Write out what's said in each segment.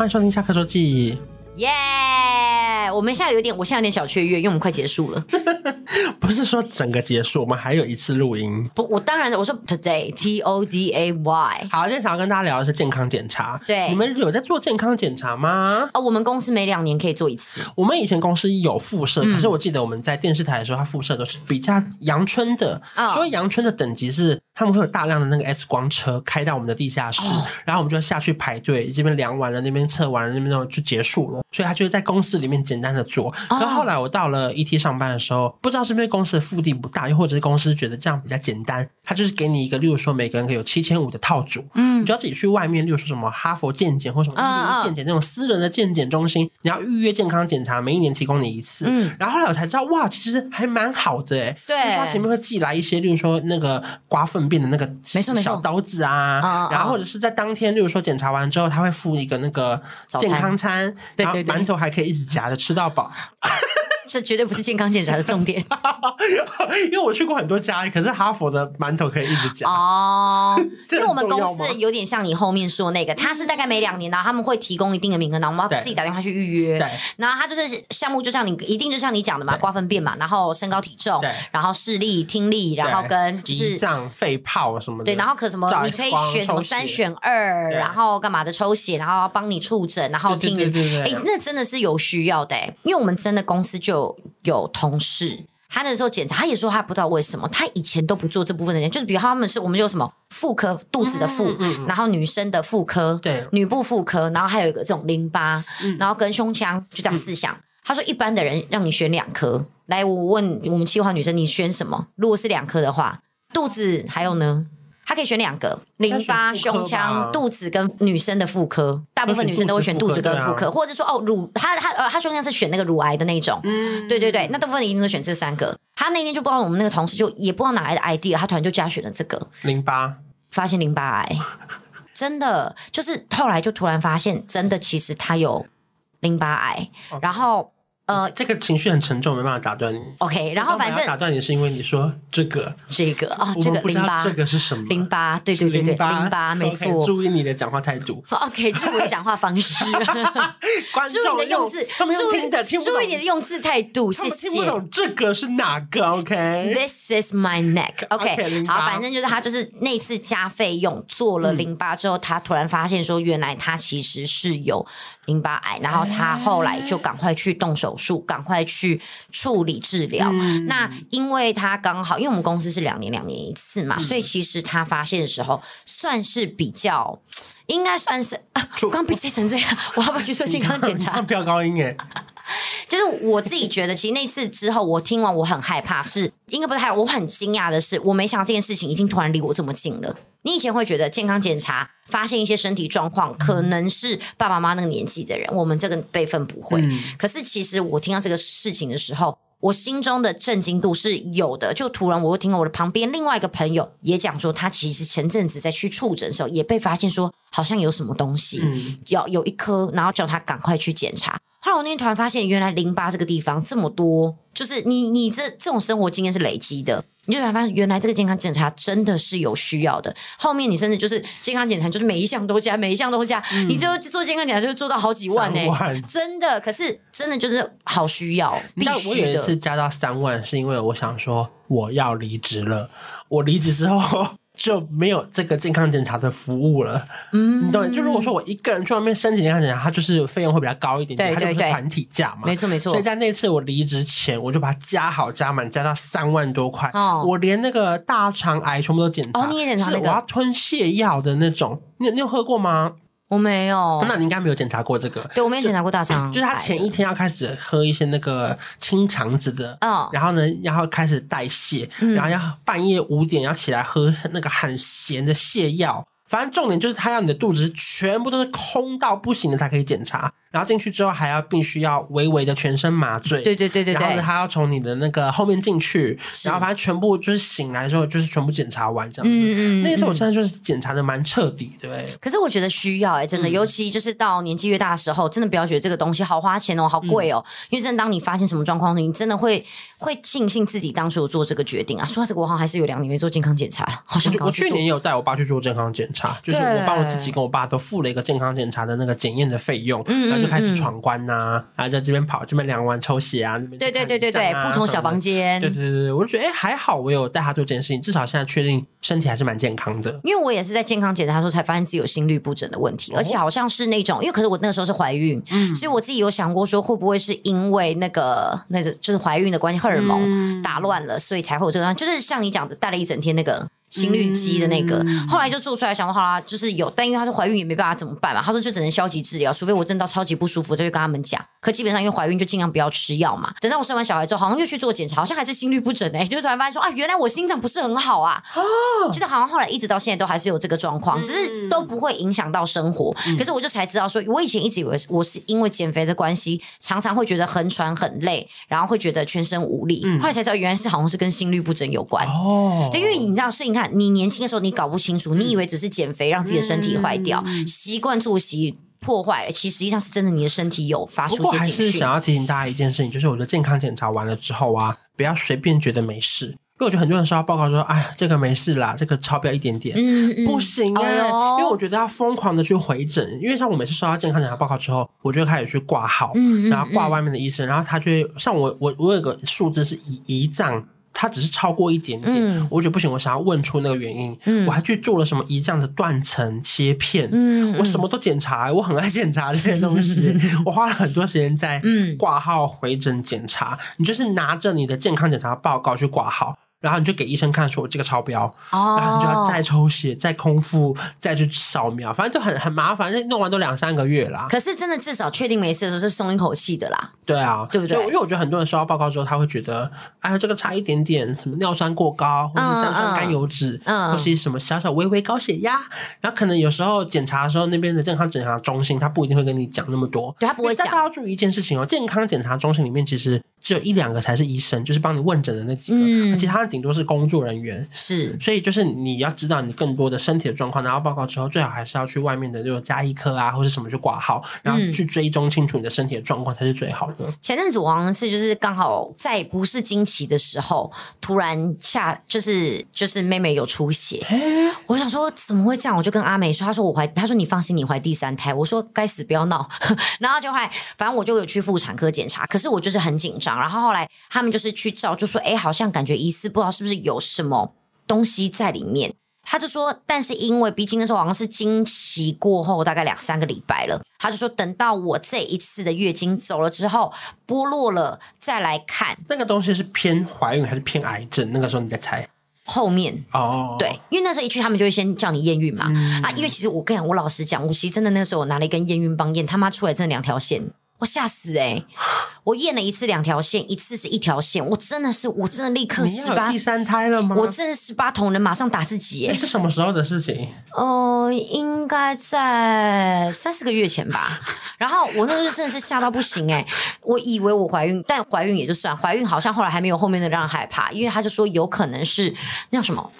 欢迎收听下课周记，耶、yeah!！我们现在有点，我现在有点小雀跃，因为我们快结束了。不是说整个结束，我们还有一次录音。不，我当然我说 today T O D A Y。好，今天想要跟大家聊的是健康检查。对，你们有在做健康检查吗？啊、哦，我们公司每两年可以做一次。我们以前公司有附设、嗯，可是我记得我们在电视台的时候，它附设都是比较阳春的。哦、所以阳春的等级是。他们会有大量的那个 X 光车开到我们的地下室，哦、然后我们就下去排队，这边量完了，那边测完了，那边就结束了。所以他就是在公司里面简单的做。可是后来我到了 ET 上班的时候，不知道是不是公司的腹地不大，又或者是公司觉得这样比较简单，他就是给你一个，例如说每个人可以有七千五的套组，嗯，你就要自己去外面，例如说什么哈佛健检或什么健检那种私人的健检中心，你要预约健康检查，每一年提供你一次。嗯，然后后来我才知道，哇，其实还蛮好的哎。对，就是他前面会寄来一些，例如说那个刮粪便的那个小刀子啊，然后或者是在当天，例如说检查完之后，他会附一个那个健康餐，对对对，馒头还可以一直夹着吃到饱。这绝对不是健康检查的重点，因为我去过很多家，可是哈佛的馒头可以一直夹哦。因为我们公司有点像你后面说那个，他是大概每两年，然后他们会提供一定的名额，然后我们要自己打电话去预约。对，然后他就是项目，就像你一定就像你讲的嘛，瓜分辨嘛，然后身高体重，然后视力、听力，然后跟就是胰脏、肺泡什么的。对，然后可什么你可以选什么三选二，然后干嘛的抽血，然后帮你触诊，然后听你。哎，那真的是有需要的，因为我们真的公司就。有有同事，他那时候检查，他也说他不知道为什么，他以前都不做这部分的人，就是比如他们是我们有什么妇科肚子的妇、嗯嗯，然后女生的妇科，对，女部妇科，然后还有一个这种淋巴、嗯，然后跟胸腔，就这样四项、嗯。他说一般的人让你选两科，来，我问我们七号女生，你选什么？如果是两科的话，肚子还有呢？他可以选两个：淋巴、胸腔、肚子跟女生的妇科。大部分女生都会选肚子跟妇科，啊、或者说哦乳，他他呃他胸腔是选那个乳癌的那种。嗯，对对对，那大部分一定都选这三个。他那天就不知道我们那个同事就也不知道哪来的 idea，他突然就加选了这个淋巴，发现淋巴癌，真的就是后来就突然发现，真的其实他有淋巴癌，然后。呃，这个情绪很沉重，没办法打断你。OK，然后反正打断你是因为你说这个这个啊，这个淋巴，这个是什么？淋巴，对对对对，淋巴，没错。注意你的讲话态度。OK，注意讲话方式。注意你的用字。注意你的用字态度，谢谢。听不懂这个是哪个？OK，This is my neck。OK，, 好，反正就是他就是那次加费用做了淋巴之后，嗯，他突然发现说，原来他其实是有淋巴癌，然后他后来就赶快去动手术，赶快去处理治疗。嗯、那因为他刚好，因为我们公司是两年两年一次嘛、嗯，所以其实他发现的时候算是比较，应该算是啊，我刚被切成这样，我要不要去做健康检查？飙高音耶！就是我自己觉得，其实那次之后，我听完我很害怕，是应该不是害怕，我很惊讶的是，我没想到这件事情已经突然离我这么近了。你以前会觉得健康检查发现一些身体状况，可能是爸爸妈妈那个年纪的人，我们这个辈分不会。嗯。可是其实我听到这个事情的时候，我心中的震惊度是有的。就突然我会听到我的旁边另外一个朋友也讲说，他其实前阵子在去触诊的时候，也被发现说好像有什么东西，嗯，要有一颗，然后叫他赶快去检查。后来我那天突然发现，原来淋巴这个地方这么多，就是你你这这种生活经验是累积的。你就发现，原来这个健康检查真的是有需要的。后面你甚至就是健康检查，就是每一项都加，每一项都加，嗯、你就做健康检查就会做到好几万呢、欸。真的，可是真的就是好需要，必须的。我有一次加到三万，是因为我想说我要离职了。我离职之后。就没有这个健康检查的服务了，嗯，你懂？就如果说我一个人去外面申请健康检查，它就是费用会比较高一点点，对对对，它就是团体价嘛，没错没错。所以在那次我离职前，我就把它加好加满，加到三万多块。哦，我连那个大肠癌全部都检查，哦，你也检查那个？是我要吞泻药的那种，你你有喝过吗？我没有，那你应该没有检查过这个。对，我没有检查过大肠、嗯，就是他前一天要开始喝一些那个清肠子的，嗯，然后呢，然后开始代谢，嗯、然后要半夜五点要起来喝那个很咸的泻药。反正重点就是他要你的肚子全部都是空到不行的才可以检查。然后进去之后还要必须要微微的全身麻醉，对对对对，对。然后呢，他要从你的那个后面进去，然后反正全部就是醒来之后就是全部检查完这样子。嗯嗯。那个时候我真的就是检查的蛮彻底，对。可是我觉得需要哎、欸，真的、嗯，尤其就是到年纪越大的时候，真的不要觉得这个东西好花钱哦，好贵哦。嗯、因为真的当你发现什么状况，你真的会会庆幸自己当初有做这个决定啊。说到这个，我好像还是有两年没做健康检查了，好像我，我去年也有带我爸去做健康检查，就是我帮我自己跟我爸都付了一个健康检查的那个检验的费用，嗯、就开始闯关。呐，然后在这边跑，这边量完抽血啊，那边对对对对对，不同小房间，对对对对，我就觉得哎还好，我有带他做这件事情，至少现在确定身体还是蛮健康的。因为我也是在健康检查的时候才发现自己有心律不整的问题，哦、而且好像是那种，因为可是我那个时候是怀孕，嗯，所以我自己有想过说会不会是因为那个那个就是怀孕的关系，荷尔蒙打乱了，所以才会有这个，就是像你讲的带了一整天那个。心率机的那个、嗯，后来就做出来，想说好啦，就是有，但因为她是怀孕，也没办法怎么办嘛。她说就只能消极治疗，除非我真的到超级不舒服，再去跟他们讲。可基本上因为怀孕就尽量不要吃药嘛。等到我生完小孩之后，好像又去做检查，好像还是心率不整哎、欸，就突然发现说啊，原来我心脏不是很好啊。哦，就是好像后来一直到现在都还是有这个状况，只是都不会影响到生活、嗯。可是我就才知道说，我以前一直以为我是因为减肥的关系，常常会觉得很喘很累，然后会觉得全身无力。嗯、后来才知道原来是好像是跟心率不整有关。哦，对，因为你知道，所以你看你年轻的时候。你搞不清楚，你以为只是减肥让自己的身体坏掉，嗯、习惯作息破坏了，其实实际上是真的，你的身体有发出一些警讯。还是想要提醒大家一件事情，就是我的健康检查完了之后啊，不要随便觉得没事，因为我觉得很多人收到报告说，哎，这个没事啦，这个超标一点点，嗯嗯、不行哎、欸哦，因为我觉得要疯狂的去回诊，因为像我每次收到健康检查报告之后，我就开始去挂号、嗯，然后挂外面的医生，然后他就会像我，我我有个数字是胰胰脏。它只是超过一点点，嗯，我觉得不行，我想要问出那个原因。嗯，我还去做了什么胰脏的断层切片，嗯，我什么都检查，我很爱检查这些东西，嗯，我花了很多时间在挂号回诊检查，嗯。你就是拿着你的健康检查报告去挂号。然后你就给医生看，说我这个超标，哦，然后你就要再抽血、再空腹、再去扫描，反正就很很麻烦。那弄完都两三个月啦。可是真的至少确定没事的时候是松一口气的啦。对啊，对不对？因为我觉得很多人收到报告之后，他会觉得，哎呀，这个差一点点，什么尿酸过高，或者是三酸甘油酯，嗯，或是什么小小微微高血压。然后可能有时候检查的时候，那边的健康检查中心他不一定会跟你讲那么多，对他不会讲。大家要注意一件事情哦，健康检查中心里面其实。只有一两个才是医生，就是帮你问诊的那几个，嗯、其他的顶多是工作人员。是，所以就是你要知道你更多的身体的状况，拿到报告之后，最好还是要去外面的这种家医科啊，或者什么去挂号，然后去追踪清楚你的身体的状况才是最好的。嗯、前阵子我好像是就是刚好在不是经期的时候，突然下就是就是妹妹有出血，我想说怎么会这样？我就跟阿美说，她说我怀，她说你放心，你怀第三胎。我说该死，不要闹。然后就后来反正我就有去妇产科检查，可是我就是很紧张。然后后来他们就是去照，就说：“哎，好像感觉疑似，不知道是不是有什么东西在里面。”他就说：“但是因为毕竟那时候好像是经期过后大概两三个礼拜了，他就说等到我这一次的月经走了之后，剥落了再来看那个东西是偏怀孕还是偏癌症？那个时候你在猜后面哦，对，因为那时候一去他们就会先叫你验孕嘛、嗯、啊，因为其实我跟你讲，我老实讲，我其实真的那时候我拿了一根验孕棒验，他妈出来真的两条线。”我吓死哎、欸！我验了一次两条线，一次是一条线，我真的是，我真的立刻十八第三胎了吗？我真的十八铜人马上打自己哎、欸！是什么时候的事情？哦、呃，应该在三四个月前吧。然后我那时候真的是吓到不行哎、欸！我以为我怀孕，但怀孕也就算，怀孕好像后来还没有后面的让人害怕，因为他就说有可能是那叫什么？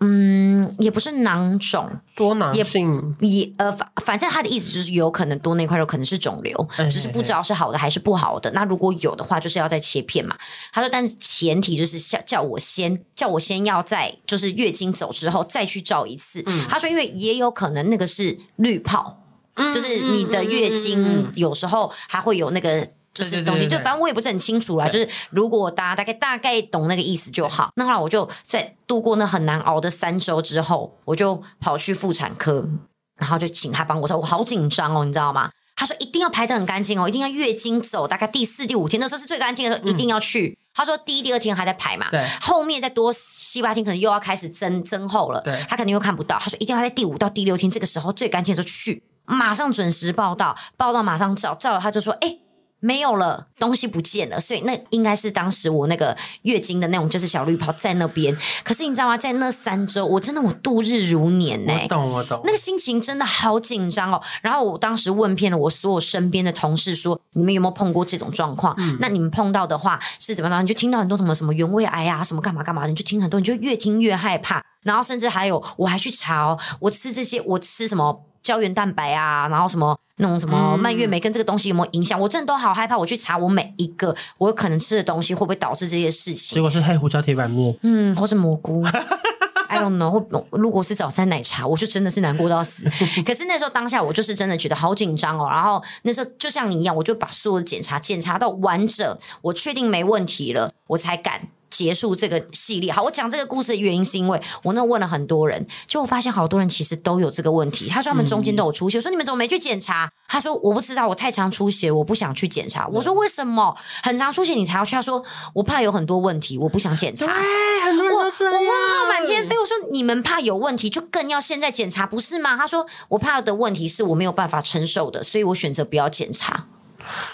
嗯，也不是囊肿，多囊性也，也呃反反正他的意思就是有可能多那块肉可能是肿瘤，只是不。不知道是好的还是不好的。那如果有的话，就是要再切片嘛。他说，但是前提就是叫叫我先叫我先要在就是月经走之后再去照一次。嗯、他说，因为也有可能那个是滤泡、嗯，就是你的月经有时候还会有那个就是东西。就反正我也不是很清楚啦。就是如果大家大概大概懂那个意思就好。那后来我就在度过那很难熬的三周之后，我就跑去妇产科，然后就请他帮我说，我好紧张哦，你知道吗？他说一定要排得很干净哦，一定要月经走大概第四、第五天，那时候是最干净的时候，一定要去。嗯、他说第一、第二天还在排嘛，对，后面再多七八天可能又要开始增增厚了，对，他肯定又看不到。他说一定要在第五到第六天这个时候最干净的时候去，马上准时报道，报道马上照，照了他就说，哎，没有了，东西不见了，所以那应该是当时我那个月经的那种，就是小绿泡在那边。可是你知道吗？在那三周，我真的我度日如年呢、欸。我懂，我懂。那个心情真的好紧张哦。然后我当时问遍了我所有身边的同事说，说你们有没有碰过这种状况？嗯、那你们碰到的话是怎么着？你就听到很多什么什么原位癌啊，什么干嘛干嘛的，你就听很多，你就越听越害怕。然后甚至还有，我还去查哦，我吃这些，我吃什么？胶原蛋白啊，然后什么那种什么蔓越莓跟这个东西有没有影响？嗯、我真的都好害怕。我去查我每一个我可能吃的东西会不会导致这些事情？结果是黑胡椒铁板面，嗯，或是蘑菇，I don't know。或如果是早餐奶茶，我就真的是难过到死。可是那时候当下我就是真的觉得好紧张哦。然后那时候就像你一样，我就把所有的检查检查到完整，我确定没问题了，我才敢。结束这个系列，好，我讲这个故事的原因是因为我那问了很多人，就我发现好多人其实都有这个问题。他说他们中间都有出血，嗯、我说你们怎么没去检查？他说我不知道，我太常出血，我不想去检查。我说为什么很常出血你才要去？他说我怕有很多问题，我不想检查。很多人都这样。我我问号满天飞。我说你们怕有问题，就更要现在检查，不是吗？他说我怕的问题是我没有办法承受的，所以我选择不要检查。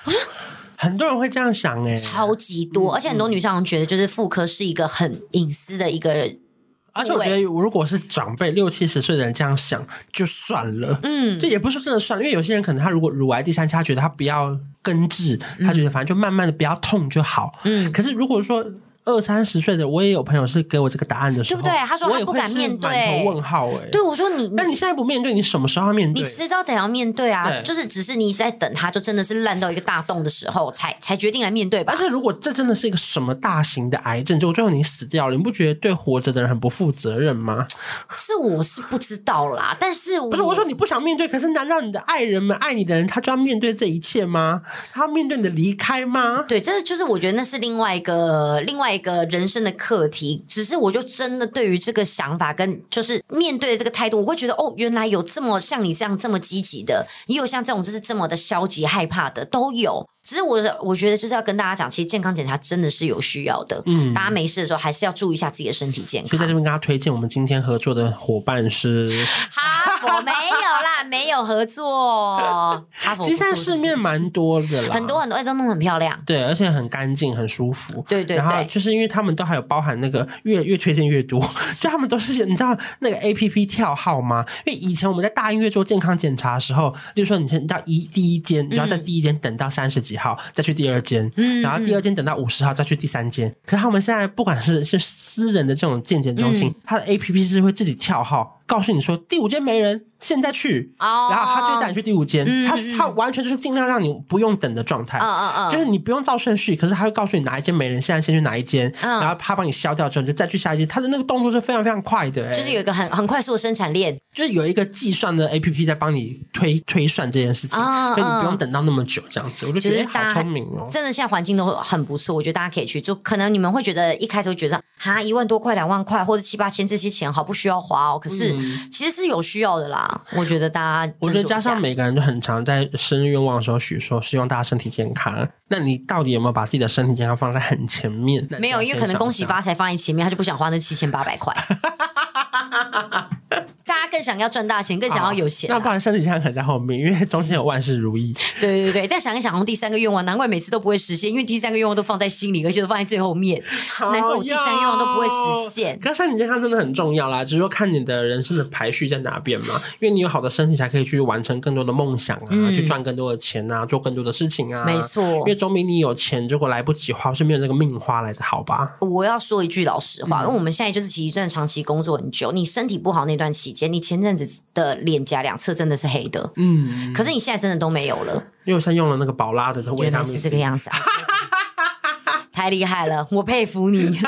我说。很多人会这样想哎，超级多，而且很多女生觉得就是妇科是一个很隐私的一个，而且我觉得如果是长辈六七十岁的人这样想就算了，嗯，这也不是真的算了，因为有些人可能他如果乳癌第三期，他觉得他不要根治，他觉得反正就慢慢的不要痛就好，嗯，可是如果说。二三十岁的我也有朋友是给我这个答案的时候，对不对？他说他不敢面对，满头问号哎。对，我说你，那你现在不面对，你什么时候要面对？你迟早得要面对啊！就是只是你在等他，就真的是烂到一个大洞的时候，才才决定来面对吧。而且如果这真的是一个什么大型的癌症，就最后你死掉了，你不觉得对活着的人很不负责任吗？这我是不知道啦，但是不是我说你不想面对，可是难道你的爱人们爱你的人，他就要面对这一切吗？他要面对你的离开吗？对，这就是我觉得那是另外一个另外一个人生的。课题，只是我就真的对于这个想法跟就是面对的这个态度，我会觉得哦，原来有这么像你这样这么积极的，也有像这种就是这么的消极害怕的，都有。只是我我觉得就是要跟大家讲，其实健康检查真的是有需要的。嗯，大家没事的时候还是要注意一下自己的身体健康。所以在这边跟大家推荐，我们今天合作的伙伴是 哈佛，没有啦，没有合作。哈佛，其实现在市面蛮多的啦，很多很多，哎都弄很漂亮，对，而且很干净，很舒服。对，对对，然后就是因为他们都还有包含那个越越推荐越多，就他们都是你知道那个 A P P 跳号吗？因为以前我们在大医院做健康检查的时候，例如说你先到一第一间，你要在第一间等到三十几。号再去第二间，嗯然后第二间等到五十号再去第三间。嗯、可是他们现在不管是是私人的这种健检中心，嗯、它的 APP 是会自己跳号，告诉你说第五间没人。现在去，哦、然后他就带你去第五间，嗯、他他完全就是尽量让你不用等的状态，嗯嗯嗯、就是你不用照顺序，可是他会告诉你哪一间没人，现在先去哪一间，嗯、然后他帮你消掉之后，你就再去下一间，他的那个动作是非常非常快的，欸，就是有一个很很快速的生产链，就是有一个计算的 APP 在帮你推推算这件事情，嗯、所以你不用等到那么久这样子，我就觉得好聪明哦，真的现在环境都很不错，我觉得大家可以去做，可能你们会觉得一开始会觉得哈一万多块两万块或者七八千这些钱好不需要花哦，可是其实是有需要的啦，我觉得大家。我觉得加上每个人都很常在生日愿望的时候许说，希望大家身体健康。那你到底有没有把自己的身体健康放在很前面？没有，因为可能恭喜发财放在前面，他就不想花那七千八百块。更想要赚大钱，更想要有钱，啊，那不然身体健康可能在后面，因为中间有万事如意。对对对，再想一想，第三个愿望，难怪每次都不会实现，因为第三个愿望都放在心里，而且都放在最后面，难怪我第三个愿望都不会实现。可是身体健康真的很重要啦，只是说看你的人生的排序在哪边嘛，因为你有好的身体，才可以去完成更多的梦想啊，嗯、去赚更多的钱啊，做更多的事情啊。没错，因为总比你有钱如果来不及花，是没有那个命花来的好吧？我要说一句老实话，嗯、因为我们现在就是其实算长期工作很久，你身体不好那段期间，你前阵子的脸颊两侧真的是黑的，嗯，可是你现在真的都没有了，因为我现在用了那个宝拉的，原来是这个样子啊，太厉害了，我佩服你。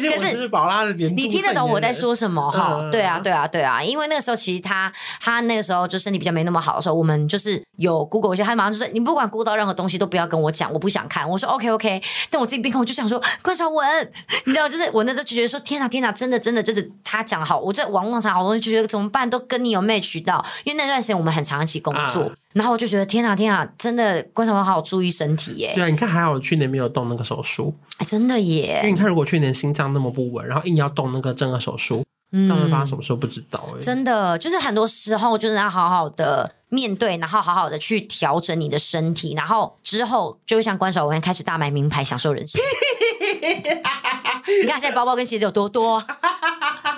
可是宝拉的脸，你听得懂我在说什么哈？对啊，对啊，对啊，因为那个时候其实他他那个时候就身体比较没那么好的时候，我们就是有 Google 一下，他马上就说你不管 Google 到任何东西都不要跟我讲，我不想看。我说 OK OK，但我自己边看我就想说关少文，你知道，就是我那时候就觉得说天哪天哪，真的真的就是他讲好，我在网络上好多东西就觉得怎么办都跟你有 match 到，因为那段时间我们很长期工作。啊然后我就觉得天啊天啊，真的观察完好好注意身体耶。对啊，你看还好去年没有动那个手术，哎，真的耶。因为你看，如果去年心脏那么不稳，然后硬要动那个正颌手术，嗯，到时候发生什么事不知道哎。真的，就是很多时候就是要好好的。面对，然后好好的去调整你的身体，然后之后就会像关韶文开始大买名牌，享受人生。你看现在包包跟鞋子有多多。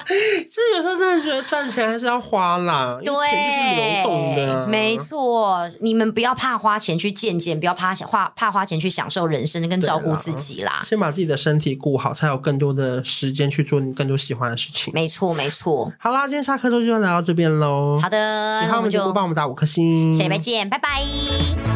这有时候真的觉得赚钱还是要花啦，对，钱就是流动的啊。没错，你们不要怕花钱去见见，不要怕花怕花钱去享受人生，跟照顾自己啦。先把自己的身体顾好，才有更多的时间去做你更多喜欢的事情。没错，没错。好啦，今天下课之后就要来到这边喽。好的，喜欢我们就帮我们打五下礼拜见，拜拜。